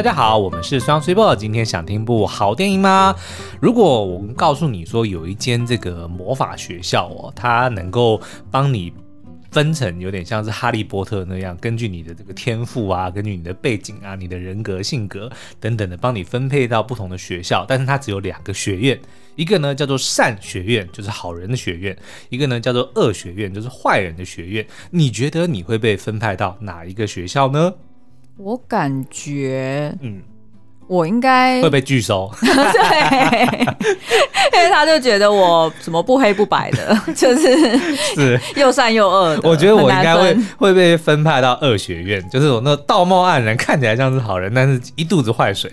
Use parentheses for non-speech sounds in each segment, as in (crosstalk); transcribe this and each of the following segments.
大家好，我们是双 super，今天想听部好电影吗？如果我们告诉你说有一间这个魔法学校哦，它能够帮你分成有点像是哈利波特那样，根据你的这个天赋啊，根据你的背景啊，你的人格性格等等的，帮你分配到不同的学校，但是它只有两个学院，一个呢叫做善学院，就是好人的学院；一个呢叫做恶学院，就是坏人的学院。你觉得你会被分派到哪一个学校呢？我感觉，嗯，我应该会被拒收，(laughs) 对，(laughs) 因为他就觉得我什么不黑不白的，(laughs) 就是是又善又恶。我觉得我应该会会被分派到恶学院，就是我那道貌岸然，看起来像是好人，但是一肚子坏水。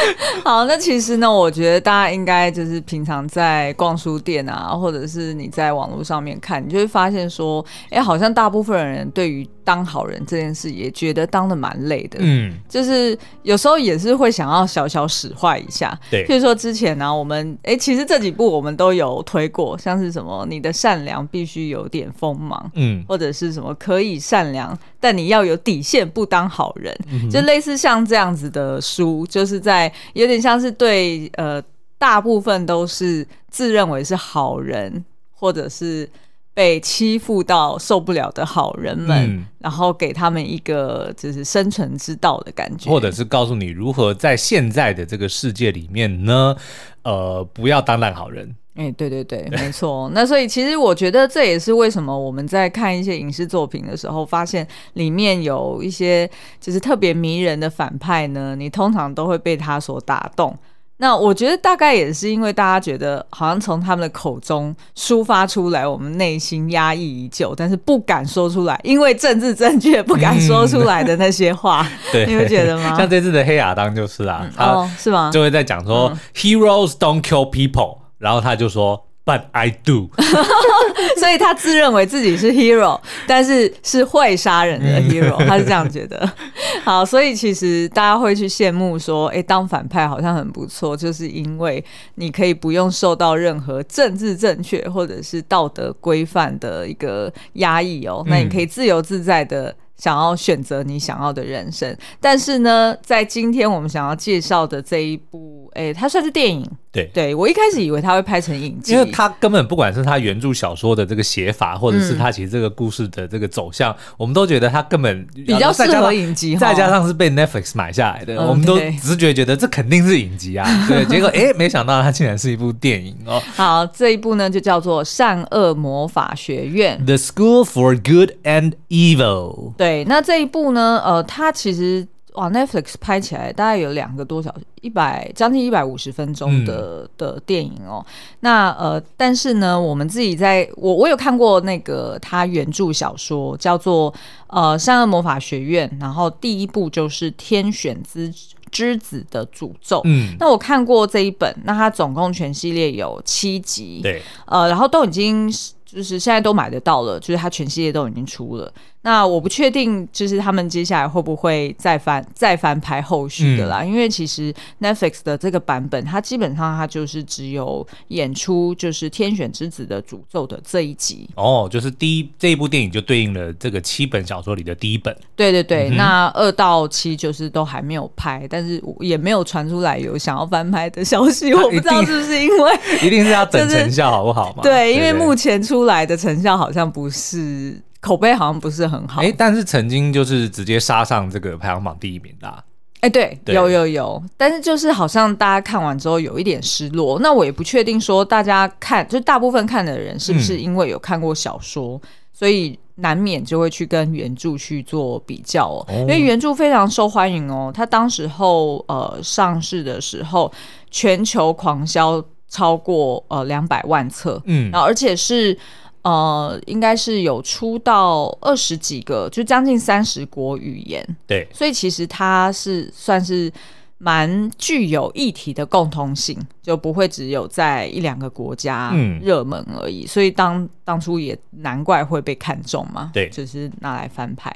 (laughs) 好，那其实呢，我觉得大家应该就是平常在逛书店啊，或者是你在网络上面看，你就会发现说，哎，好像大部分人对于当好人这件事也觉得当的蛮累的，嗯，就是有时候也是会想要小小使坏一下，对，譬如说之前呢、啊，我们哎，其实这几部我们都有推过，像是什么你的善良必须有点锋芒，嗯，或者是什么可以善良，但你要有底线，不当好人，嗯、就类似像这样子的书，就是在有点像是对呃大部分都是自认为是好人，或者是。被欺负到受不了的好人们，嗯，然后给他们一个就是生存之道的感觉，或者是告诉你如何在现在的这个世界里面呢，呃，不要当烂好人。哎，欸，对对对，没错。那所以其实我觉得这也是为什么我们在看一些影视作品的时候，发现里面有一些就是特别迷人的反派呢，你通常都会被他所打动。那我觉得大概也是因为大家觉得好像从他们的口中抒发出来，我们内心压抑已久，但是不敢说出来，因为政治正确不敢说出来的那些话，嗯、对，你会觉得吗？像这次的黑亚当就是啊，嗯、哦，是吗？就会在讲说、嗯、Heroes don't kill people，然后他就说。But I do，(laughs) 所以他自认为自己是 hero，但是是会杀人的 hero，他是这样觉得。(laughs) 好，所以其实大家会去羡慕说，哎、欸，当反派好像很不错，就是因为你可以不用受到任何政治正确或者是道德规范的一个压抑哦，那你可以自由自在的。想要选择你想要的人生，但是呢，在今天我们想要介绍的这一部，哎、欸，它算是电影。对，对我一开始以为它会拍成影集，因为它根本不管是它原著小说的这个写法，或者是它其实这个故事的这个走向，嗯、我们都觉得它根本比较适合影集。再加上是被 Netflix 买下来的，嗯、我们都直觉觉得这肯定是影集啊。对，(laughs) 结果哎、欸，没想到它竟然是一部电影哦。好，这一部呢就叫做《善恶魔法学院》（The School for Good and Evil）。对，那这一部呢，呃，它其实哇，Netflix 拍起来大概有两个多小时，一百将近一百五十分钟的、嗯、的电影哦。那呃，但是呢，我们自己在我我有看过那个他原著小说，叫做呃《善恶魔法学院》，然后第一部就是《天选之之子的诅咒》。嗯，那我看过这一本，那它总共全系列有七集，对，呃，然后都已经就是现在都买得到了，就是它全系列都已经出了。那我不确定，就是他们接下来会不会再翻再翻拍后续的啦？嗯、因为其实 Netflix 的这个版本，它基本上它就是只有演出就是《天选之子的诅咒》的这一集哦，就是第一这一部电影就对应了这个七本小说里的第一本。对对对，嗯、那二到七就是都还没有拍，但是也没有传出来有想要翻拍的消息。我不知道是不是因为 (laughs) 一定是要 (laughs) 等成效好不好嘛？对，因为目前出来的成效好像不是。口碑好像不是很好，哎，但是曾经就是直接杀上这个排行榜第一名的，哎，对，对。有有有，但是就是好像大家看完之后有一点失落，那我也不确定说大家看，就大部分看的人是不是因为有看过小说，嗯、所以难免就会去跟原著去做比较哦，哦。因为原著非常受欢迎哦，它当时候呃上市的时候，全球狂销超过呃两百万册，嗯，然后而且是。呃，应该是有出到二十几个，就将近三十国语言。对，所以其实它是算是蛮具有议题的共通性，就不会只有在一两个国家热门而已。嗯、所以当当初也难怪会被看中嘛。对，就是拿来翻拍。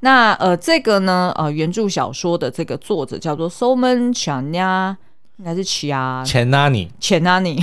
那呃，这个呢，呃，原著小说的这个作者叫做 Soman Chanya 应该是 Chia Chenani Chenani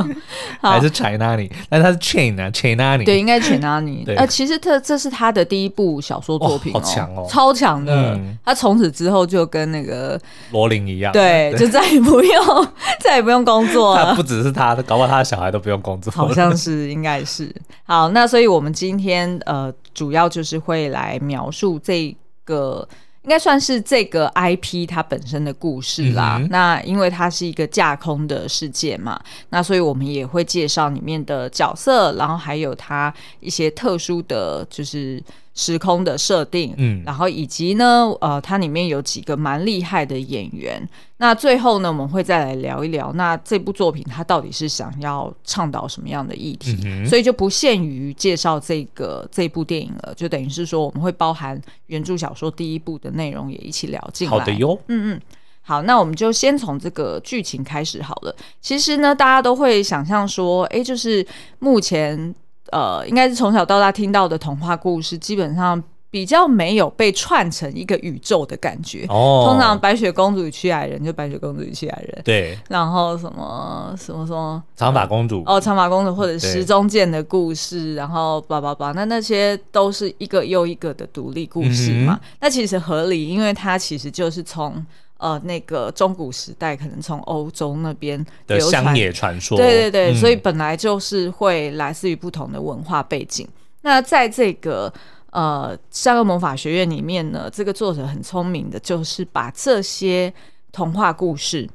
(laughs) 还是 Chinani？但是他是啊，Chenani 对，应该 Chenani。呃，其实这这是他的第一部小说作品，好强哦，超强的。他从此之后就跟那个罗琳一样，对，就再也不用 (laughs) 再也不用工作了。不只是他，搞不好他的小孩都不用工作。好像是，应该是。好，那所以我们今天呃，主要就是会来描述这个。应该算是这个 IP 它本身的故事啦。嗯、那因为它是一个架空的世界嘛，那所以我们也会介绍里面的角色，然后还有它一些特殊的就是。时空的设定，嗯，然后以及呢，呃，它里面有几个蛮厉害的演员。那最后呢，我们会再来聊一聊，那这部作品它到底是想要倡导什么样的议题？嗯、所以就不限于介绍这个这部电影了，就等于是说我们会包含原著小说第一部的内容也一起聊进来。好的哟，嗯嗯，好，那我们就先从这个剧情开始好了。其实呢，大家都会想象说，哎，就是目前。呃，应该是从小到大听到的童话故事，基本上比较没有被串成一个宇宙的感觉。哦，通常白雪公主与七矮人就白雪公主与七矮人，对。然后什么什么什么长发公主哦，长发公主或者时钟剑的故事，然后叭叭叭，那那些都是一个又一个的独立故事嘛。嗯、那其实合理，因为它其实就是从。呃，那个中古时代可能从欧洲那边的乡野传说，对对对，嗯、所以本来就是会来自于不同的文化背景。那在这个呃善恶魔法学院里面呢，这个作者很聪明的，就是把这些童话故事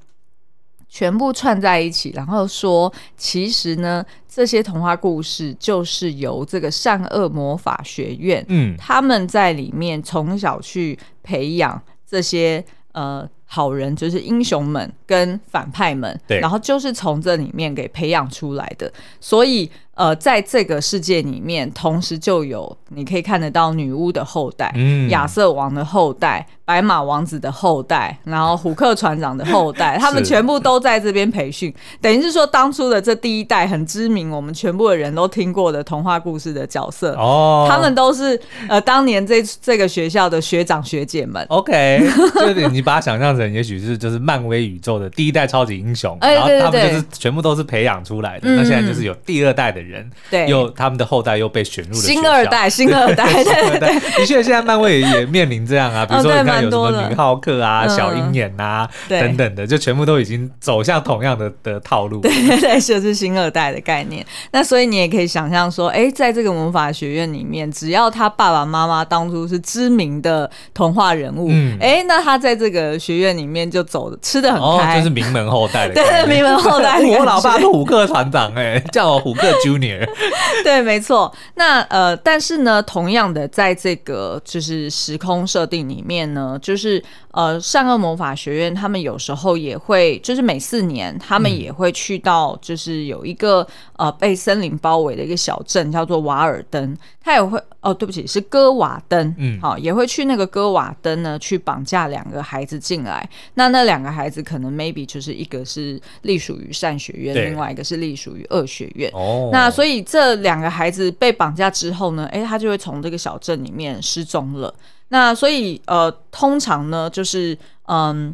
全部串在一起，然后说，其实呢，这些童话故事就是由这个善恶魔法学院，嗯，他们在里面从小去培养这些呃。好人就是英雄们跟反派们，对，然后就是从这里面给培养出来的，所以。呃，在这个世界里面，同时就有你可以看得到女巫的后代，嗯，亚瑟王的后代，白马王子的后代，然后虎克船长的后代，(laughs) 他们全部都在这边培训，等于是说当初的这第一代很知名，我们全部的人都听过的童话故事的角色哦，他们都是呃当年这这个学校的学长学姐们。OK，(laughs) 就是你把它想象成，也许是就是漫威宇宙的第一代超级英雄，然后他们就是全部都是培养出来的，那现在就是有第二代的。人对，又他们的后代又被选入了新 (laughs) 二代，新二代，对对对，的确，现在漫威也面临这样啊，比如说你看有什么女浩克啊、小鹰眼啊等等的，就全部都已经走向同样的的套路，对对，就是新二代的概念。那所以你也可以想象说，哎，在这个魔法学院里面，只要他爸爸妈妈当初是知名的童话人物，哎，那他在这个学院里面就走的吃的很开，就是名门后代的，对，名门后代。(laughs) 我老爸是虎克船长，哎，叫我虎克 (laughs) 对，没错。那呃，但是呢，同样的，在这个就是时空设定里面呢，就是呃，善恶魔法学院他们有时候也会，就是每四年他们也会去到，就是有一个呃被森林包围的一个小镇，叫做瓦尔登。他也会哦，对不起，是戈瓦登。嗯，好，也会去那个戈瓦登呢，去绑架两个孩子进来。那那两个孩子可能 maybe 就是一个是隶属于善学院，另外一个是隶属于恶学院。哦，那所以。这两个孩子被绑架之后呢，哎，他就会从这个小镇里面失踪了。那所以呃，通常呢，就是嗯，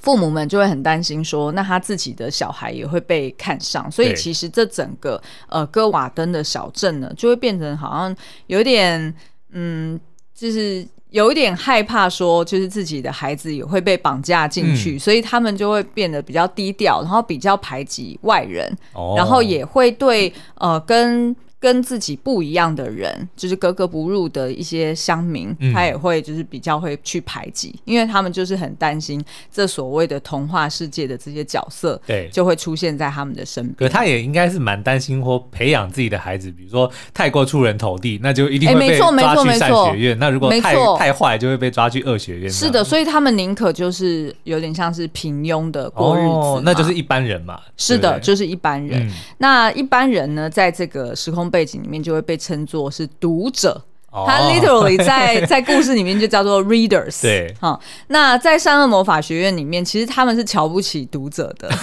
父母们就会很担心说，那他自己的小孩也会被看上。所以其实这整个呃戈瓦登的小镇呢，就会变成好像有点嗯，就是。有一点害怕，说就是自己的孩子也会被绑架进去，嗯、所以他们就会变得比较低调，然后比较排挤外人，哦、然后也会对呃跟。跟自己不一样的人，就是格格不入的一些乡民，嗯、他也会就是比较会去排挤，因为他们就是很担心这所谓的童话世界的这些角色，对，就会出现在他们的身边。可他也应该是蛮担心或培养自己的孩子，比如说太过出人头地，那就一定会被抓去善学院。那如果太太坏，就会被抓去恶学院。是的，所以他们宁可就是有点像是平庸的过日子，哦，那就是一般人嘛。是的，就是一般人。嗯、那一般人呢，在这个时空背景里面就会被称作是读者，他 literally 在 (laughs) 在故事里面就叫做 readers。对，好，那在善恶魔法学院里面，其实他们是瞧不起读者的，(laughs)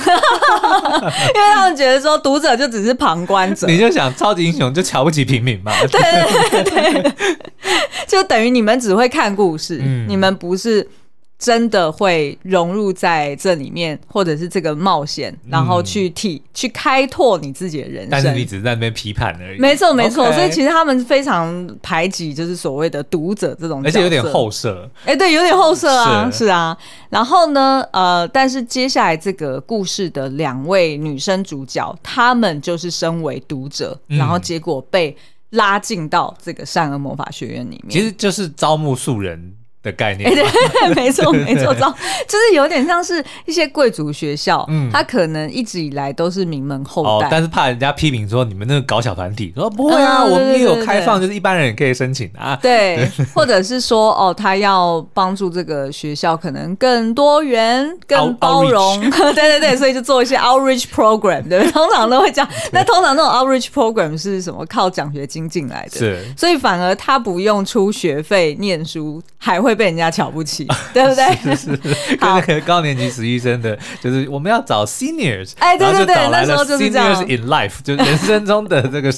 因为他们觉得说读者就只是旁观者。你就想超级英雄就瞧不起平民嘛？对对对对，就等于你们只会看故事，嗯、你们不是。真的会融入在这里面，或者是这个冒险，然后去替、嗯、去开拓你自己的人生。但是你只是在那边批判而已。没错，没错。所以其实他们非常排挤，就是所谓的读者这种，而且有点后设。哎、欸，对，有点后设啊，是，是啊。然后呢，呃，但是接下来这个故事的两位女生主角，她们就是身为读者，嗯、然后结果被拉进到这个善恶魔法学院里面，其实就是招募素人。的概念，(laughs) 对，没错没错，就是有点像是一些贵族学校，嗯，他可能一直以来都是名门后代，但是怕人家批评说你们那个搞小团体，说不会啊，我们也有开放，就是一般人也可以申请啊，对，或者是说哦，他要帮助这个学校可能更多元、更包容，(laughs) 对对对，所以就做一些 outreach program，对？(laughs) 通常都会这样，那通常那种 outreach program 是什么？靠奖学金进来的，是，所以反而他不用出学费念书，还会。被人家瞧不起，(laughs) 对不对？是是是，(laughs) 跟那个高年级实习生的，就是我们要找 seniors，哎，对对对，那时候就是这样。Seniors in life，就是人生中的这个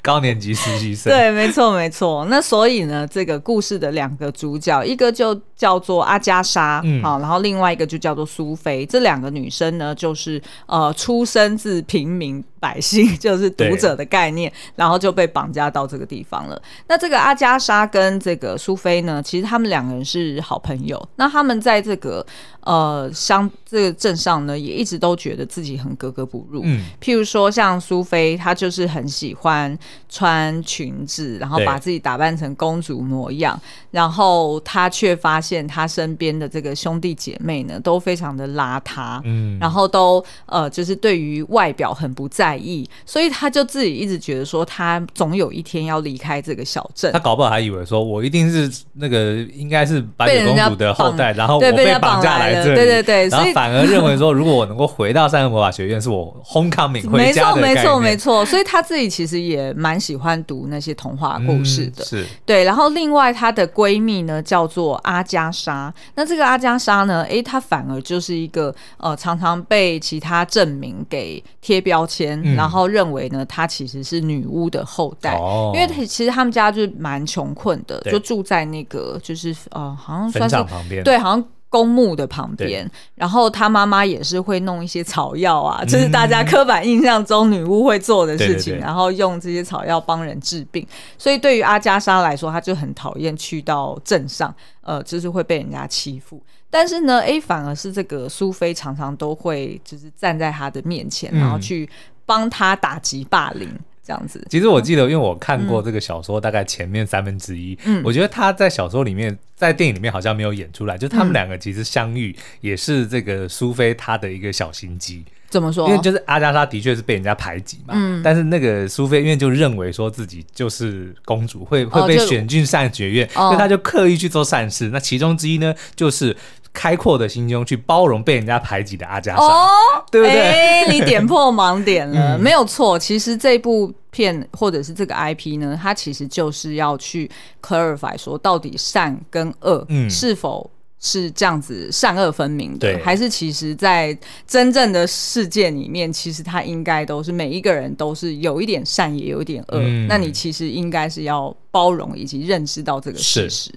高年级实习生。(laughs) 对，没错没错。那所以呢，这个故事的两个主角，一个就叫做阿加莎，嗯，好，然后另外一个就叫做苏菲。这两个女生呢，就是呃，出生自平民。百姓就是读者的概念，然后就被绑架到这个地方了。那这个阿加莎跟这个苏菲呢，其实他们两个人是好朋友。那他们在这个呃乡这个镇上呢，也一直都觉得自己很格格不入。嗯，譬如说像苏菲，她就是很喜欢穿裙子，然后把自己打扮成公主模样，然后她却发现她身边的这个兄弟姐妹呢，都非常的邋遢。嗯，然后都呃就是对于外表很不在意，所以她就自己一直觉得说，她总有一天要离开这个小镇。她搞不好还以为说，我一定是那个应该是白雪公主的后代，然后我被绑架来这里，对对对，然后反而认为说，如果我能够回到三个魔法学院，是我 homecoming 回家的。没错没错没错，所以他自己其实也蛮喜欢读那些童话故事的。嗯、是。对，然后另外她的闺蜜呢叫做阿加莎，那这个阿加莎呢，哎，她反而就是一个呃常常被其他证明给贴标签。嗯、然后认为呢，她其实是女巫的后代，哦、因为其实他们家就是蛮穷困的，就住在那个就是呃，好像算是旁边，对，好像公墓的旁边。然后她妈妈也是会弄一些草药啊，嗯、就是大家刻板印象中女巫会做的事情，对对对，然后用这些草药帮人治病。所以对于阿加莎来说，她就很讨厌去到镇上，呃，就是会被人家欺负。但是呢，哎，反而是这个苏菲常常都会就是站在她的面前，嗯、然后去。帮她打击霸凌这样子。其实我记得，因为我看过这个小说，大概前面三分之一。嗯，我觉得他在小说里面，在电影里面好像没有演出来。就他们两个其实相遇，也是这个苏菲她的一个小心机。怎么说？因为就是阿加莎的确是被人家排挤嘛。嗯。但是那个苏菲因为就认为说自己就是公主，会会被选进善学院，所以她就刻意去做善事。那其中之一呢，就是。开阔的心胸去包容被人家排挤的阿加莎，哦、对不对？欸、你点破盲点了，(laughs) 嗯、没有错。其实这部片或者是这个 IP 呢，它其实就是要去 clarify 说，到底善跟恶是否是这样子善恶分明的，嗯、还是其实在真正的世界里面，其实他应该都是每一个人都是有一点善，也有一点恶。嗯、那你其实应该是要包容以及认知到这个事实。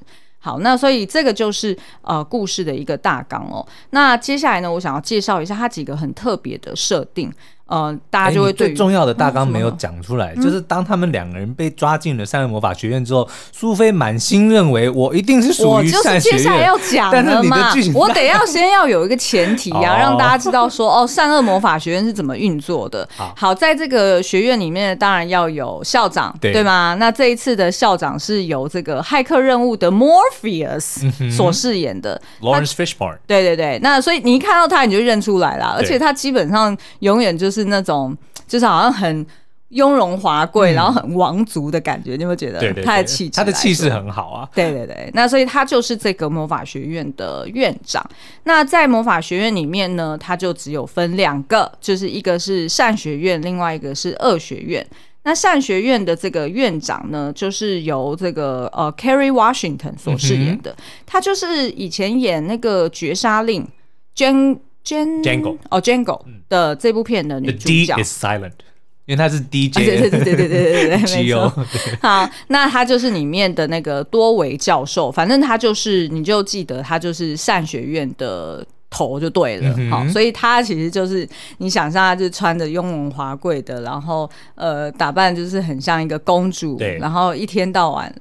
好，那所以这个就是呃故事的一个大纲哦。那接下来呢，我想要介绍一下它几个很特别的设定。呃，大家就会对、欸、最重要的大纲没有讲出来，嗯、就是当他们两个人被抓进了善恶魔法学院之后，苏菲满心认为我一定是属于善学院。我就是接下来要讲的嘛，我得要先要有一个前提啊，(laughs) 哦、让大家知道说哦，善恶魔法学院是怎么运作的。好，好，在这个学院里面，当然要有校长，对，对吗？那这一次的校长是由这个骇客任务的 Morpheus 所饰演的、嗯、Lawrence Fishburne。对对对，那所以你一看到他，你就认出来了，而且他基本上永远就是。是那种，就是好像很雍容华贵，嗯、然后很王族的感觉，你有没有觉得他的气质？他的气势很好啊。对对对，那所以他就是这个魔法学院的院长。那在魔法学院里面呢，他就只有分两个，就是一个是善学院，另外一个是恶学院。那善学院的这个院长呢，就是由这个呃 Kerry Washington 所饰演的，嗯、他就是以前演那个绝杀令 Django 哦，Django 的这部片的女主角。Is silent. 因为他是 DJ，对对对对对对对对，没错。(laughs) 好，那他就是里面的那个多维教授，反正他就是，你就记得他就是善学院的头就对了。嗯、好，所以他其实就是你想象他就穿着雍容华贵的，然后呃打扮就是很像一个公主，对，然后一天到晚。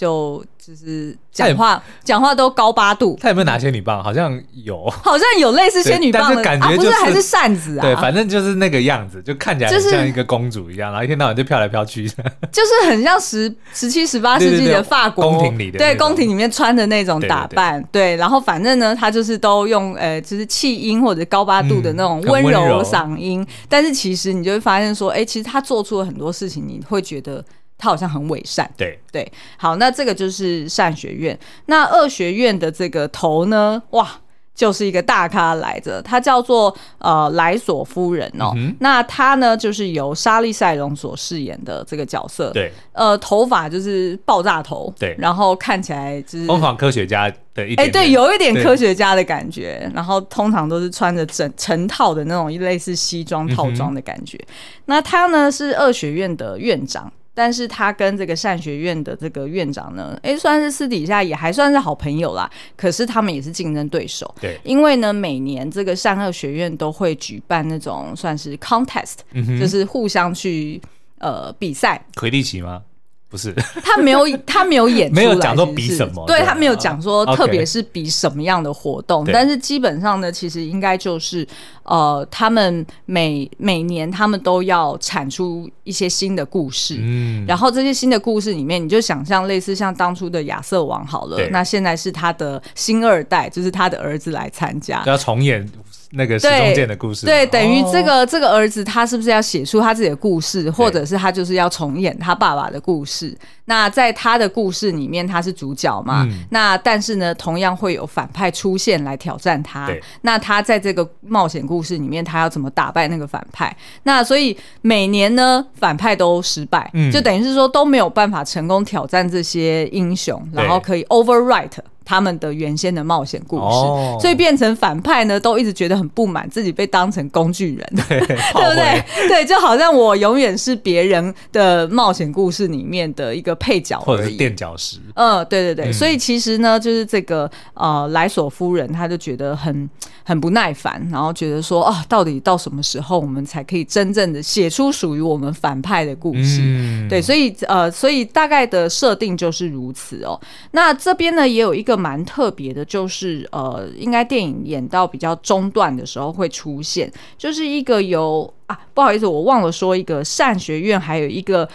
就就是讲话讲话都高八度，他有没有拿仙女棒？好像有，好像有类似仙女棒的感觉，不是还是扇子啊？对，反正就是那个样子，就看起来像一个公主一样，然后一天到晚就飘来飘去，(laughs) 就是很像十十七、十八世纪的法国宫廷里的，对，宫廷里面穿的那种打扮，对。然后反正呢，他就是都用呃，就是气音或者高八度的那种温柔嗓音，但是其实你就会发现说，哎，其实他做出了很多事情，你会觉得。他好像很伪善，对对，好，那这个就是善学院。那恶学院的这个头呢，哇，就是一个大咖来着，他叫做呃莱索夫人哦。嗯、那他呢，就是由莎莉赛隆所饰演的这个角色，对，呃，头发就是爆炸头，对，然后看起来就是疯狂科学家的一哎、欸，对，有一点科学家的感觉。然后通常都是穿着整成套的那种类似西装套装的感觉。嗯、那他呢是二学院的院长。但是他跟这个善学院的这个院长呢，哎，算是私底下也还算是好朋友啦。可是他们也是竞争对手。对，因为呢，每年这个善恶学院都会举办那种算是 contest，、嗯、就是互相去呃比赛。魁地奇吗？不是，(laughs) 他没有，他没有演出来，没有讲说比什么，对，他没有讲说特别是比什么样的活动，但是基本上呢，其实应该就是呃，他们每每年他们都要产出一些新的故事，嗯，然后这些新的故事里面，你就想象类似像当初的亚瑟王好了，那现在是他的新二代，就是他的儿子来参加，要重演。那个时中剑的故事，对，对，等于这个这个儿子他是不是要写出他自己的故事，或者是他就是要重演他爸爸的故事？那在他的故事里面，他是主角嘛？嗯、那但是呢，同样会有反派出现来挑战他。那他在这个冒险故事里面，他要怎么打败那个反派？那所以每年呢，反派都失败，嗯、就等于是说都没有办法成功挑战这些英雄，然后可以 overwrite。他们的原先的冒险故事，哦、所以变成反派呢，都一直觉得很不满，自己被当成工具人，对，(laughs) 对不对？对，就好像我永远是别人的冒险故事里面的一个配角，或者是垫脚石。嗯，对对对。嗯、所以其实呢，就是这个呃莱索夫人，她就觉得很很不耐烦，然后觉得说啊，到底到什么时候我们才可以真正的写出属于我们反派的故事？嗯、对，所以呃，所以大概的设定就是如此哦。那这边呢，也有一个。蛮特别的，就是呃，应该电影演到比较中段的时候会出现，就是一个由啊，不好意思，我忘了说一个善学院，还有一个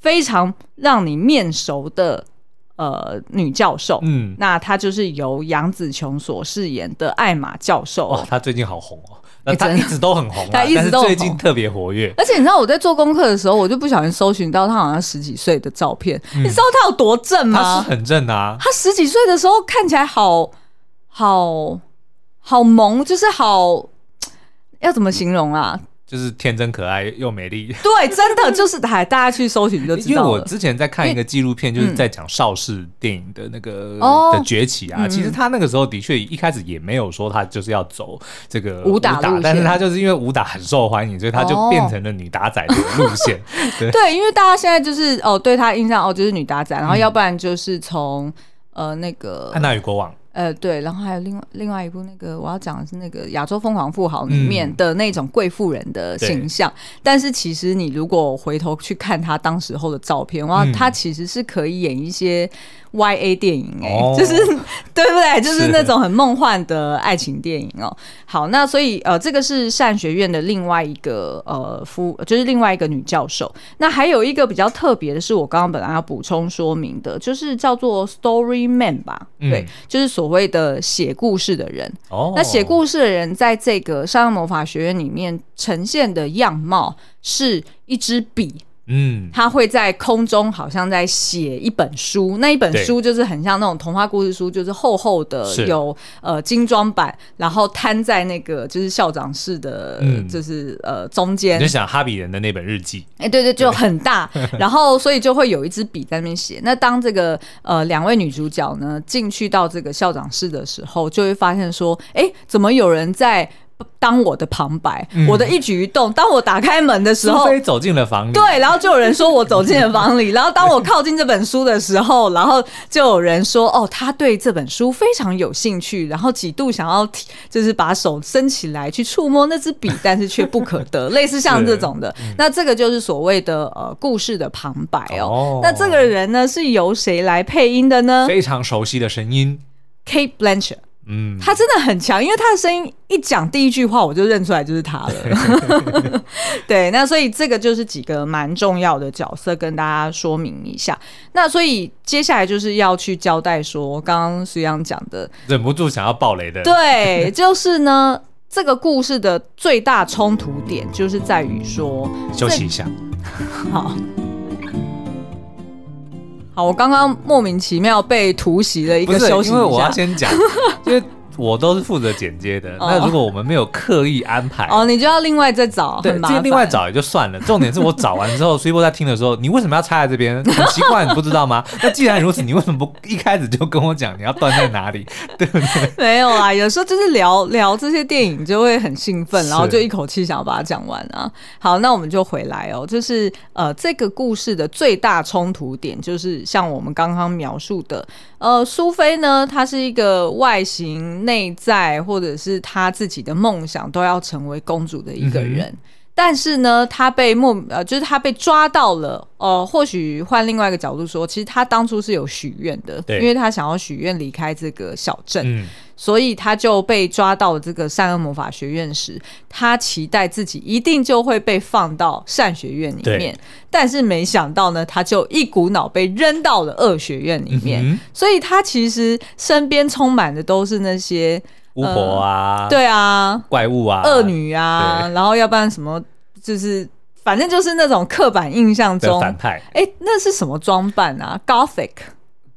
非常让你面熟的呃女教授，嗯，那她就是由杨紫琼所饰演的艾玛教授。哇，她最近好红哦。他一直都很红，他一直都最近特别活跃。而且你知道我在做功课的时候，我就不小心搜寻到他好像十几岁的照片。嗯、你知道他有多正吗？他是很正啊！他十几岁的时候看起来好好好萌，就是好，要怎么形容啊？就是天真可爱又美丽，(laughs) 对，真的就是还大家去搜寻就知道。因为我之前在看一个纪录片，就是在讲邵氏电影的那个的崛起啊。其实他那个时候的确一开始也没有说他就是要走这个武打，但是他就是因为武打很受欢迎，所以他就变成了女打仔的路线。(laughs) 对，因为大家现在就是哦，对他印象哦就是女打仔，然后要不然就是从呃那个安娜与国王。呃，对，然后还有另外另外一部那个我要讲的是那个《亚洲疯狂富豪》里面的那种贵妇人的形象，嗯、但是其实你如果回头去看他当时候的照片，哇，嗯、他其实是可以演一些。Y A 电影哎、欸，哦、(laughs) 就是对不对？就是那种很梦幻的爱情电影哦。好，那所以呃，这个是善学院的另外一个呃夫，就是另外一个女教授。那还有一个比较特别的是，我刚刚本来要补充说明的，就是叫做 Story Man 吧？嗯、对，就是所谓的写故事的人。哦，那写故事的人在这个沙朗魔法学院里面呈现的样貌是一支笔。嗯，他会在空中好像在写一本书，那一本书就是很像那种童话故事书，就是厚厚的有，有呃精装版，然后摊在那个就是校长室的，嗯、就是呃中间。你就想哈比人的那本日记，哎、欸，对对，就很大，(laughs) 然后所以就会有一支笔在那边写。那当这个呃两位女主角呢进去到这个校长室的时候，就会发现说，哎、欸，怎么有人在当我的旁白，嗯、我的一举一动。当我打开门的时候，走进了房里，对，然后就有人说我走进了房里。(laughs) 然后当我靠近这本书的时候，(laughs) 然后就有人说哦，他对这本书非常有兴趣，然后几度想要就是把手伸起来去触摸那支笔，但是却不可得，(laughs) 类似像这种的。嗯、那这个就是所谓的呃故事的旁白哦。哦那这个人呢是由谁来配音的呢？非常熟悉的声音 Kate Blanchett。嗯，他真的很强，因为他的声音一讲第一句话，我就认出来就是他了。(laughs) 对，那所以这个就是几个蛮重要的角色，跟大家说明一下。那所以接下来就是要去交代说，刚刚徐阳讲的，忍不住想要爆雷的，对，就是呢，这个故事的最大冲突点就是在于说，(laughs) 休息一下，(laughs) 好。好，我刚刚莫名其妙被突袭了一个休息，因为我要先讲，(laughs) 因为。我都是负责剪接的，那如果我们没有刻意安排，哦，你就要另外再找，对，这另外找也就算了。重点是我找完之后，Super 在听的时候，你为什么要插在这边？(laughs) 很奇怪，你不知道吗？那既然如此，你为什么不一开始就跟我讲你要断在哪里？(laughs) 对不对？没有啊，有时候就是聊聊这些电影就会很兴奋，然后就一口气想要把它讲完啊。好，那我们就回来哦，就是呃，这个故事的最大冲突点就是像我们刚刚描述的，呃，苏菲呢，她是一个外形。内在或者是他自己的梦想都要成为公主的一个人，但是呢，他被莫呃，就是他被抓到了。呃，或许换另外一个角度说，其实他当初是有许愿的，对。因为他想要许愿离开这个小镇，嗯、所以他就被抓到了这个善恶魔法学院时，他期待自己一定就会被放到善学院里面，但是没想到呢，他就一股脑被扔到了恶学院里面，嗯、所以他其实身边充满的都是那些巫婆啊，对啊，怪物啊，恶女啊，然后要不然什么就是。反正就是那种刻板印象中反派，哎、欸，那是什么装扮啊？Gothic，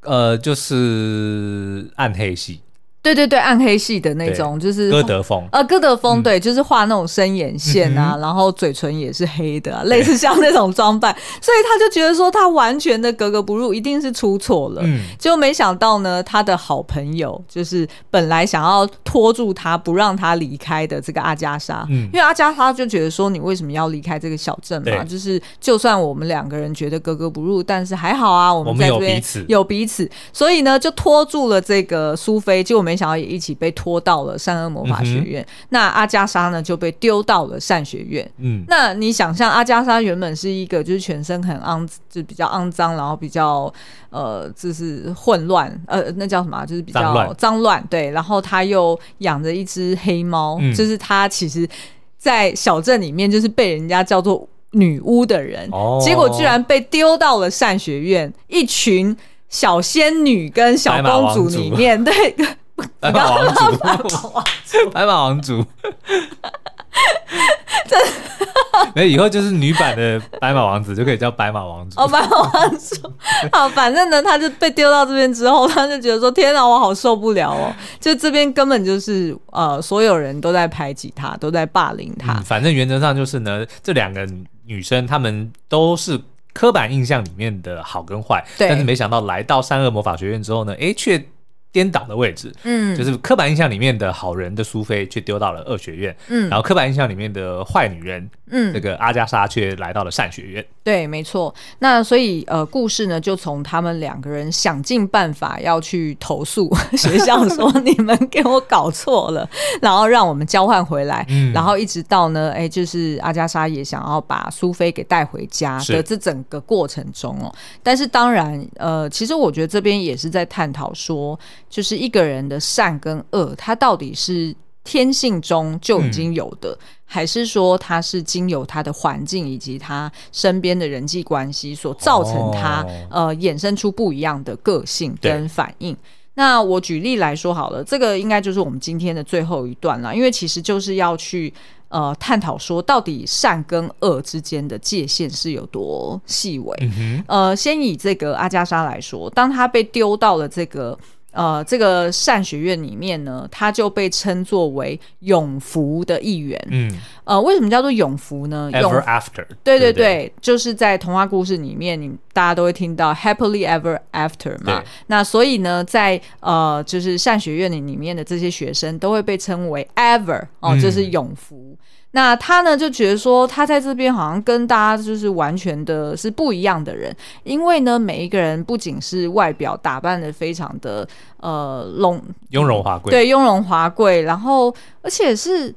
呃，就是暗黑系。对对对，暗黑系的那种，就是歌德风。呃，歌德风，对，就是画那种深眼线啊，然后嘴唇也是黑的，类似像那种装扮，(laughs) 所以他就觉得说他完全的格格不入，一定是出错了。嗯，结果没想到呢，他的好朋友就是本来想要拖住他不让他离开的这个阿加莎，嗯，因为阿加莎就觉得说你为什么要离开这个小镇嘛？就是就算我们两个人觉得格格不入，但是还好啊，我们在这边有彼此，所以呢就拖住了这个苏菲，结果没。没想到也一起被拖到了善恶魔法学院，嗯、那阿加莎呢就被丢到了善学院。嗯，那你想象阿加莎原本是一个就是全身很肮，就比较肮脏，然后比较呃就是混乱，呃那叫什么？就是比较脏乱。对，然后他又养着一只黑猫，嗯、就是他其实，在小镇里面就是被人家叫做女巫的人，哦、结果居然被丢到了善学院，一群小仙女跟小公主里面，对。白马王子，白马王子，(laughs) 这没以后就是女版的白马王子就可以叫白马王子哦，白马王子。好，反正呢，他就被丢到这边之后，他就觉得说：“天哪，我好受不了哦！”就这边根本就是呃，所有人都在排挤他，都在霸凌他。嗯，反正原则上就是呢，这两个女生她们都是刻板印象里面的好跟坏，但是没想到来到善恶魔法学院之后呢，哎，却。颠倒的位置，嗯，就是刻板印象里面的好人的苏菲，却丢到了恶学院，嗯，然后刻板印象里面的坏女人，嗯，这个阿加莎却来到了善学院。对，没错。那所以呃，故事呢，就从他们两个人想尽办法要去投诉 (laughs) 学校，说你们给我搞错了，然后让我们交换回来，嗯，然后一直到呢，哎，就是阿加莎也想要把苏菲给带回家的这整个过程中哦。是但是当然，呃，其实我觉得这边也是在探讨说。就是一个人的善跟恶，他到底是天性中就已经有的，嗯、还是说他是经由他的环境以及他身边的人际关系所造成他、哦、呃衍生出不一样的个性跟反应？那我举例来说好了，这个应该就是我们今天的最后一段了，因为其实就是要去呃探讨说，到底善跟恶之间的界限是有多细微。嗯、呃，先以这个阿加莎来说，当他被丢到了这个。呃，这个善学院里面呢，他就被称作为永福的一员。嗯，呃，为什么叫做永福呢？Ever after。对对对，对对就是在童话故事里面，你大家都会听到 happily ever after 嘛。那所以呢，在呃，就是善学院里里面的这些学生都会被称为 ever 哦，就是永福。嗯那他呢就觉得说，他在这边好像跟大家就是完全的是不一样的人，因为呢，每一个人不仅是外表打扮的非常的呃隆雍容华贵，对，雍容华贵，然后而且是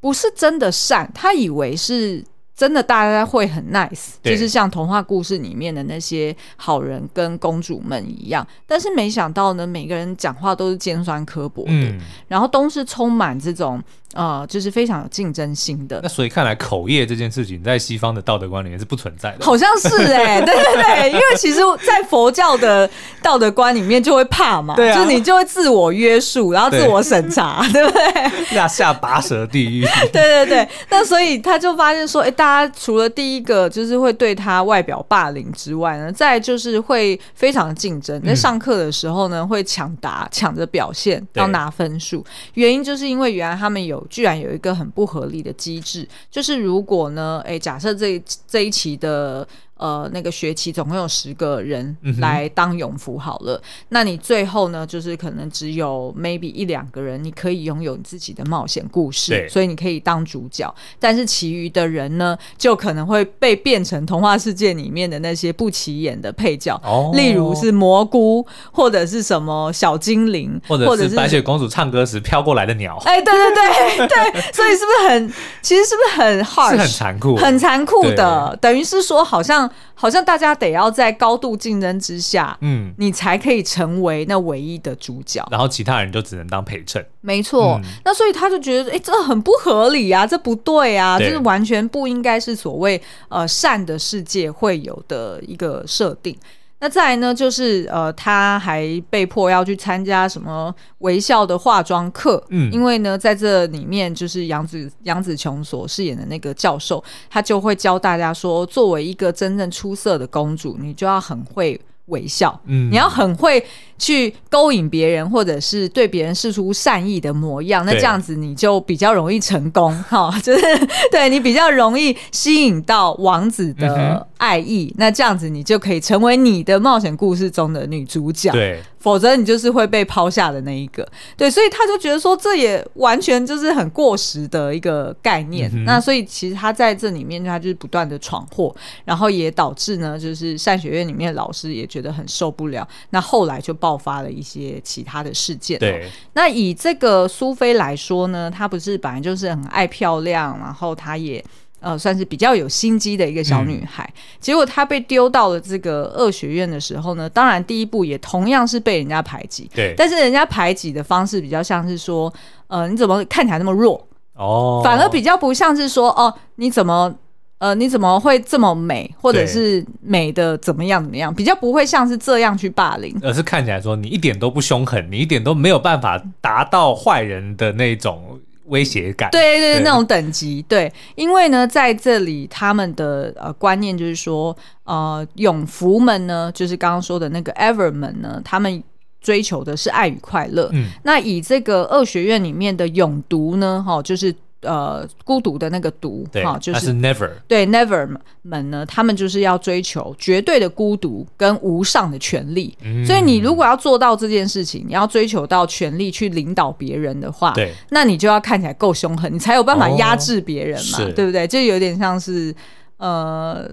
不是真的善？他以为是。真的，大家会很 nice，就是像童话故事里面的那些好人跟公主们一样。但是没想到呢，每个人讲话都是尖酸刻薄的，嗯、然后都是充满这种呃，就是非常有竞争心的。那所以看来口业这件事情在西方的道德观里面是不存在的，好像是哎、欸，(laughs) 对对对，因为其实，在佛教的道德观里面就会怕嘛，对啊、就你就会自我约束，然后自我审查，对，对不对？(laughs) 下下拔舌地狱。(laughs) 对对对，那所以他就发现说，哎、欸，大。他除了第一个就是会对他外表霸凌之外呢，再就是会非常竞争。在上课的时候呢，会抢答，抢着表现，要拿分数。原因就是因为原来他们有居然有一个很不合理的机制，就是如果呢，哎，假设这这一期的。呃，那个学期总共有十个人来当永福好了，嗯、那你最后呢，就是可能只有 maybe 一两个人，你可以拥有你自己的冒险故事，对。所以你可以当主角。但是其余的人呢，就可能会被变成童话世界里面的那些不起眼的配角，哦、例如是蘑菇，或者是什么小精灵，或者是白雪公主唱歌时飘过来的鸟。哎，对对对 (laughs) 对，所以是不是很，其实是不是很 hard，是很残酷，很残酷的，等于是说好像。好像大家得要在高度竞争之下，嗯，你才可以成为那唯一的主角，然后其他人就只能当陪衬。没错，嗯、那所以他就觉得，哎、欸，这很不合理啊，这不对啊，对。就是完全不应该是所谓呃善的世界会有的一个设定。那再来呢，就是呃，他还被迫要去参加什么微笑的化妆课，嗯，因为呢，在这里面就是杨紫杨紫琼所饰演的那个教授，他就会教大家说，作为一个真正出色的公主，你就要很会微笑，嗯，你要很会。去勾引别人，或者是对别人示出善意的模样，那这样子你就比较容易成功，(laughs) 哈、哦，就是对你比较容易吸引到王子的爱意，嗯、那这样子你就可以成为你的冒险故事中的女主角。对，否则你就是会被抛下的那一个。对，所以他就觉得说，这也完全就是很过时的一个概念。嗯、那所以其实他在这里面，他就是不断的闯祸，然后也导致呢，就是善学院里面的老师也觉得很受不了。那后来就爆发了一些其他的事件。对，那以这个苏菲来说呢，她不是本来就是很爱漂亮，然后她也呃算是比较有心机的一个小女孩。嗯、结果她被丢到了这个恶学院的时候呢，当然第一步也同样是被人家排挤。对，但是人家排挤的方式比较像是说，呃，你怎么看起来那么弱？哦，反而比较不像是说，哦，你怎么？呃，你怎么会这么美，或者是美的怎么样怎么样？比较不会像是这样去霸凌，而是看起来说你一点都不凶狠，你一点都没有办法达到坏人的那种威胁感。对对对，那种等级。对，因为呢，在这里他们的呃观念就是说，呃，永福们呢，就是刚刚说的那个 Ever 们呢，他们追求的是爱与快乐。嗯，那以这个二学院里面的永读呢，哈，就是。呃，孤独的那个独，哈、哦，就是 never，对 never 们呢，他们就是要追求绝对的孤独跟无上的权利。嗯、所以你如果要做到这件事情，你要追求到权力去领导别人的话，对，那你就要看起来够凶狠，你才有办法压制别人嘛，哦、对不对？这有点像是呃，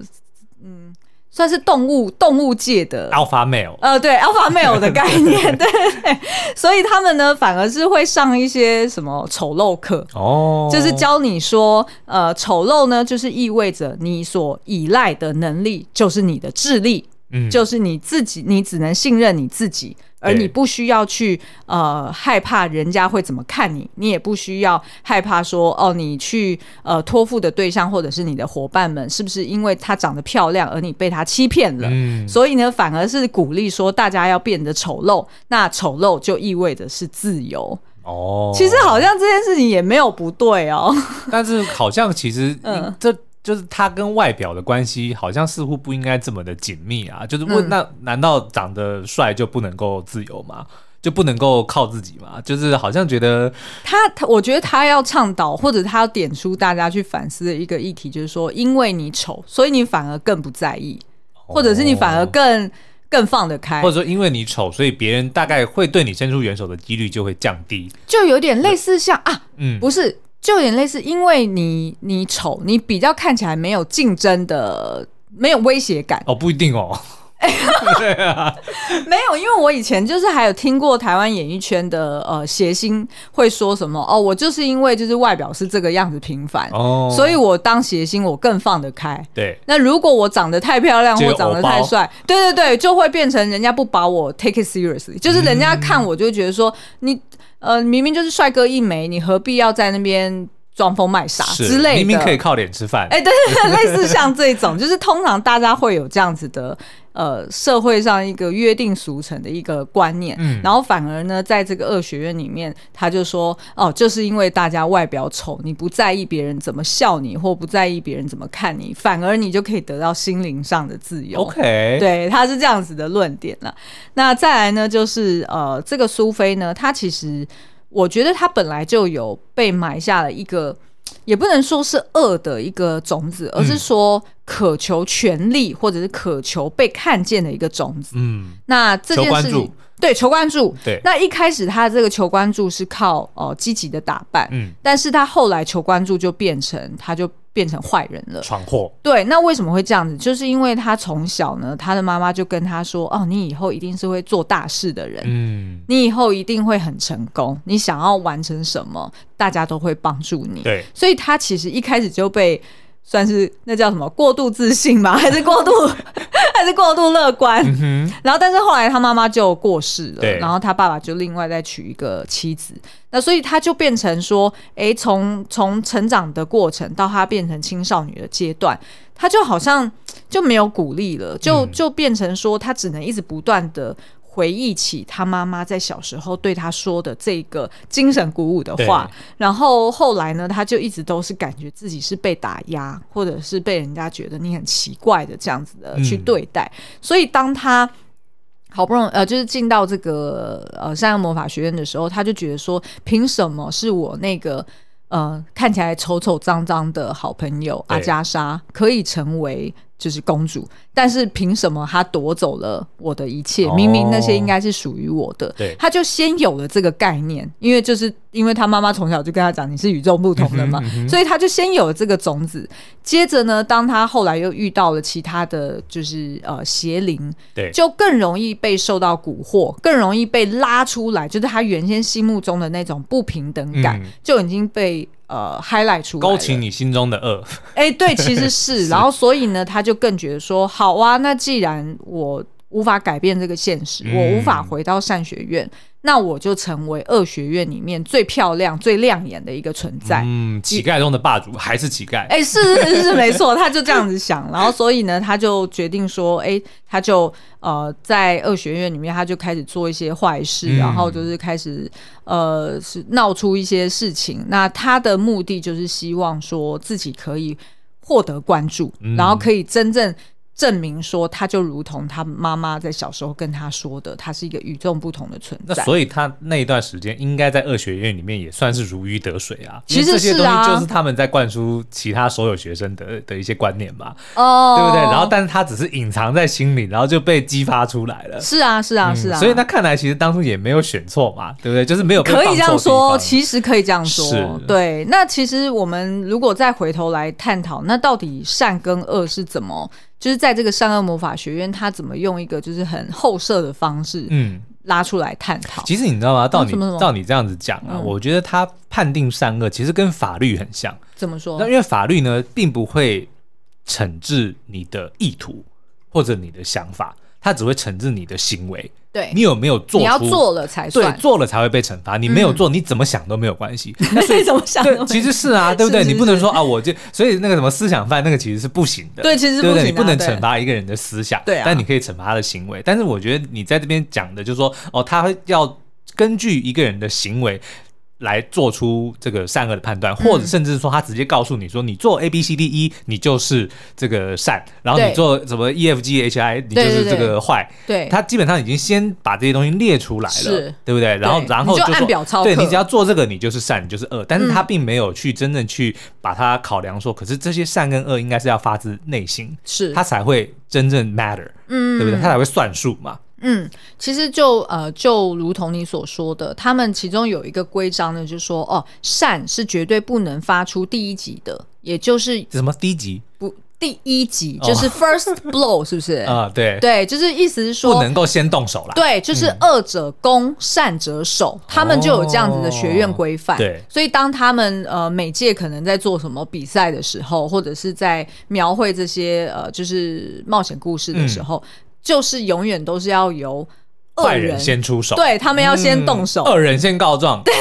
嗯。算是动物动物界的 alpha male，呃，对 alpha male 的概念，对，(laughs) 对，所以他们呢，反而是会上一些什么丑陋课哦，就是教你说，呃，丑陋呢，就是意味着你所依赖的能力就是你的智力。嗯，就是你自己，你只能信任你自己，而你不需要去呃害怕人家会怎么看你，你也不需要害怕说哦，你去呃托付的对象或者是你的伙伴们是不是因为他长得漂亮而你被他欺骗了？嗯，所以呢，反而是鼓励说大家要变得丑陋，那丑陋就意味着是自由哦。其实好像这件事情也没有不对哦，但是好像其实嗯这。就是他跟外表的关系，好像似乎不应该这么的紧密啊。就是问，那难道长得帅就不能够自由吗？就不能够靠自己嘛？就是好像觉得他，他我觉得他要倡导或者他要点出大家去反思的一个议题，就是说，因为你丑，所以你反而更不在意，或者是你反而更更放得开，或者说因为你丑，所以别人大概会对你伸出援手的几率就会降低，就有点类似像啊，嗯，不是，就有点类似，因为你你丑，你比较看起来没有竞争的，没有威胁感哦，不一定哦。对啊，没有，因为我以前就是还有听过台湾演艺圈的呃谐星会说什么哦，我就是因为就是外表是这个样子平凡哦，所以我当谐星我更放得开。对，那如果我长得太漂亮或长得太帅，对对对，就会变成人家不把我 take it seriously，就是人家看我就会觉得说你呃明明就是帅哥一枚，你何必要在那边？装疯卖傻之类的，明明可以靠脸吃饭。哎、欸，对对对，类似像这种，就是通常大家会有这样子的，呃，社会上一个约定俗成的一个观念。嗯，然后反而呢，在这个恶学院里面，他就说，哦，就是因为大家外表丑，你不在意别人怎么笑你，或不在意别人怎么看你，反而你就可以得到心灵上的自由。OK，对，他是这样子的论点了。那再来呢，就是呃，这个苏菲呢，她其实。我觉得她本来就有被埋下了一个，也不能说是恶的一个种子，而是说渴求权力或者是渴求被看见的一个种子。嗯，那这件事情对求关注，对。那一开始他这个求关注是靠哦积极的打扮，嗯，但是他后来求关注就变成他就。变成坏人了，闯祸。对，那为什么会这样子？就是因为他从小呢，他的妈妈就跟他说：“哦，你以后一定是会做大事的人，嗯，你以后一定会很成功。你想要完成什么，大家都会帮助你。”对，所以他其实一开始就被。算是那叫什么过度自信吗？(laughs) 还是过度还是过度乐观？嗯、然后，但是后来他妈妈就过世了，然后他爸爸就另外再娶一个妻子。那所以他就变成说，哎、欸，从从成长的过程到他变成青少女的阶段，他就好像就没有鼓励了，就就变成说他只能一直不断的。回忆起他妈妈在小时候对他说的这个精神鼓舞的话，然后后来呢，他就一直都是感觉自己是被打压，或者是被人家觉得你很奇怪的这样子的去对待。嗯、所以当他好不容易呃，就是进到这个呃善恶魔法学院的时候，他就觉得说，凭什么是我那个呃看起来丑丑脏脏的好朋友阿加莎可以成为？就是公主，但是凭什么他夺走了我的一切？明明那些应该是属于我的。对，他就先有了这个概念，因为就是因为他妈妈从小就跟他讲你是与众不同的嘛，所以他就先有了这个种子。接着呢，当他后来又遇到了其他的就是呃邪灵，对，就更容易被受到蛊惑，更容易被拉出来，就是他原先心目中的那种不平等感就已经被。呃，highlight 出来勾起你心中的恶。(laughs) 哎、欸，对，其实是，(laughs) 是然后所以呢，他就更觉得说，好啊，那既然我无法改变这个现实，嗯、我无法回到善学院。那我就成为恶学院里面最漂亮、最亮眼的一个存在。嗯，乞丐中的霸主还是乞丐。哎、欸，是是是，没错，他就这样子想。然后，所以呢，他就决定说，哎、欸，他就呃，在恶学院里面，他就开始做一些坏事，嗯、然后就是开始呃，是闹出一些事情。那他的目的就是希望说自己可以获得关注，嗯、然后可以真正。证明说，他就如同他妈妈在小时候跟他说的，他是一个与众不同的存在。那所以他那一段时间应该在二学院里面也算是如鱼得水啊。其实这些东西就是他们在灌输其他所有学生的的一些观念嘛，哦，对不对？然后，但是他只是隐藏在心里，然后就被激发出来了。是啊，是啊，是啊。所以那看来其实当初也没有选错嘛，对不对？就是没有可以这样说，其实可以这样说。是对。那其实我们如果再回头来探讨，那到底善跟恶是怎么？就是在这个善恶魔法学院，他怎么用一个就是很后设的方式，嗯，拉出来探讨。其实你知道吗？到你到你这样子讲啊，嗯、我觉得他判定善恶其实跟法律很像。怎么说？那因为法律呢，并不会惩治你的意图或者你的想法，他只会惩治你的行为。对，你有没有做？你要做了才算，对，做了才会被惩罚。你没有做，你怎么想都没有关系。(laughs) 那所以怎么想？对，其实是啊，对不对？你不能说啊，我就所以那个什么思想犯，那个其实是不行的。对，其实对不对？你不能惩罚一个人的思想，对啊。但你可以惩罚他的行为。但是我觉得你在这边讲的，就是说哦，他要根据一个人的行为来做出这个善恶的判断，或者甚至说他直接告诉你说，你做 A B C D E，你就是这个善，然后你做什么 E F G H I，你就是这个坏。对，他基本上已经先把这些东西列出来了，对不对？然后，然后就按表操课，对，你只要做这个，你就是善，你就是恶。但是他并没有去真正去把它考量说，可是这些善跟恶应该是要发自内心，是，他才会真正 matter，嗯，对不对？他才会算数嘛。嗯，其实就呃，就如同你所说的，他们其中有一个规章呢，就是说哦，善是绝对不能发出第一击的，也就是什么第一击？不，第一击就是 (laughs) first blow，是不是？啊，对对，就是意思是说不能够先动手啦。对，就是恶者攻，善者守，他们就有这样子的学院规范。对，所以当他们呃每届可能在做什么比赛的时候，或者是在描绘这些呃就是冒险故事的时候。就是永远都是要由坏人先出手，对，他们要先动手，恶人先告状，对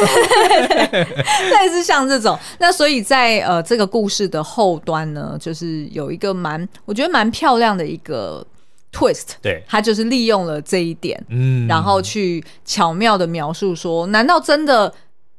对，(laughs) 类似像这种。那所以在呃这个故事的后端呢，就是有一个蛮我觉得蛮漂亮的一个 twist，对，他就是利用了这一点，嗯，然后去巧妙的描述说，难道真的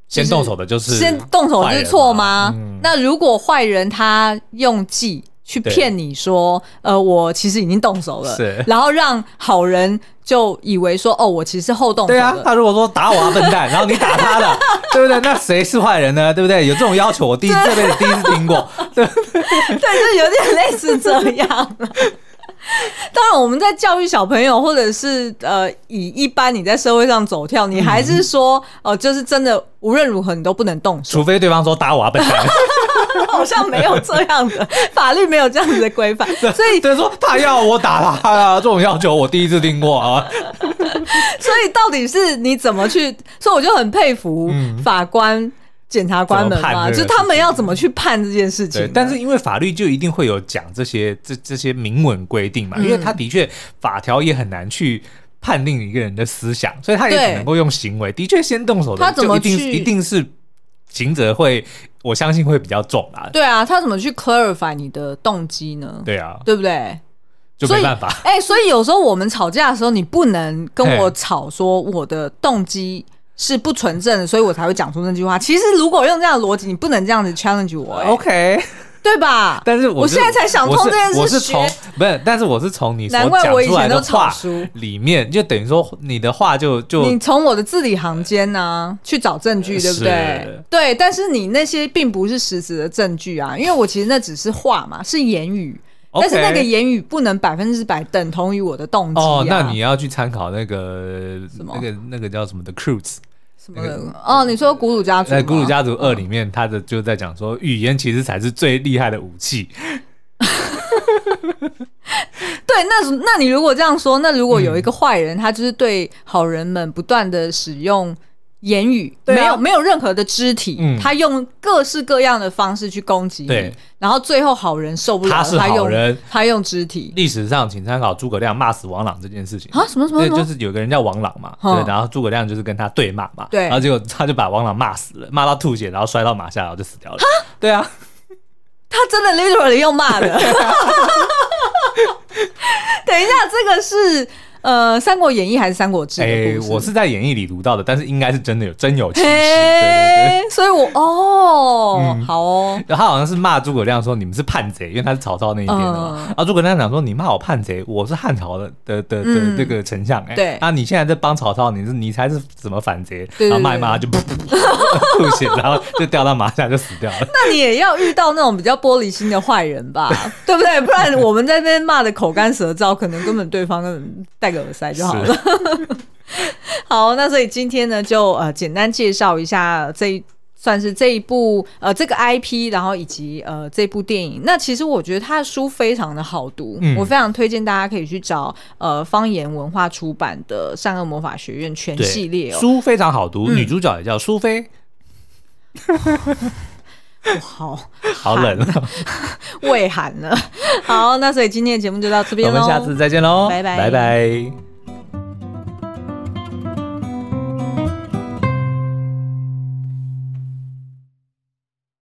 先动手的就是先动手就是错吗？那如果坏人他用计。去骗你说，呃，我其实已经动手了，是，(laughs) 然后让好人就以为说，哦，我其实是后动手。对啊，他如果说打我啊，笨蛋，然后你打他了，(laughs) 对不对？那谁是坏人呢？对不对？有这种要求，我第一这辈子第一次听过，(laughs) 对，对，就有点类似这样。当然，我们在教育小朋友，或者是呃，以一般你在社会上走跳，你还是说哦、呃，就是真的无论如何你都不能动手，除非对方说打我啊，笨蛋。(laughs) 好像没有这样的法律，没有这样子的规范，(laughs) 所以等于说他要我打他啊，这种要求我第一次听过啊。(laughs) 所以到底是你怎么去？所以我就很佩服法官。检察官们嘛，就他们要怎么去判这件事情？但是因为法律就一定会有讲这些这这些明文规定嘛，因为他的确法条也很难去判定一个人的思想，所以他也只能够用行为。的确，先动手的，他怎么去？一定是刑责会，我相信会比较重啊。对啊，他怎么去 clarify 你的动机呢？对啊，对不对？就没办法。哎，所以有时候我们吵架的时候，你不能跟我吵说我的动机。是不纯正的，所以我才会讲出那句话。其实如果用这样的逻辑，你不能这样子 challenge 我，欸，OK，对吧？但是我，我现在才想通这件事。我是从不是，但是我是从你所讲出来的话里面，就等于说你的话就就你从我的字里行间呢，啊，去找证据，对不对？对，但是你那些并不是实质的证据啊，因为我其实那只是话嘛，是言语。但是那个言语不能百分之百等同于我的动机哦。那你要去参考那个什么那个那个叫什么的 Croods 什么人哦？你说《古鲁家族》在《古鲁家族二》里面，他的就在讲说，语言其实才是最厉害的武器。(laughs) 对，那那你如果这样说，那如果有一个坏人，他就是对好人们不断的使用。言语没有没有任何的肢体，他用各式各样的方式去攻击你，然后最后好人受不了，他是好人，他用肢体。历史上，请参考诸葛亮骂死王朗这件事情啊，什么什么？对，就是有个人叫王朗嘛，对，然后诸葛亮就是跟他对骂嘛，对，然后结果他就把王朗骂死了，骂到吐血，然后摔到马下，然后就死掉了。对啊，他真的 literally 用骂的。(laughs) 等一下，这个是。呃，《三国演义》还是《三国志》？哎，我是在演义里读到的，但是应该是真的有真有其事，对对对。所以我哦，好哦。他好像是骂诸葛亮说：“你们是叛贼。”因为他是曹操那一边的嘛。然后诸葛亮讲说：“你骂我叛贼，我是汉朝的的的的这个丞相。”哎，对。啊，你现在在帮曹操，你是你才是怎么反贼？然后骂一骂就噗噗吐血，然后就掉到马下就死掉了。(laughs) 那你也要遇到那种比较玻璃心的坏人吧？对不对？不然我们在那边骂的口干舌燥，可能根本对方根本带。耳塞就好了。(laughs) 好，那所以今天呢，就呃简单介绍一下这一算是这一部呃这个 IP，然后以及呃这部电影。那其实我觉得他的书非常的好读，嗯、我非常推荐大家可以去找呃方言文化出版的《善恶魔法学院》全系列哦，书非常好读，嗯、女主角也叫苏菲。(laughs) 好 (laughs) 好冷啊，(laughs) 胃寒了。好，那所以今天的节目就到这边喽，我们下次再见喽，拜拜，拜拜。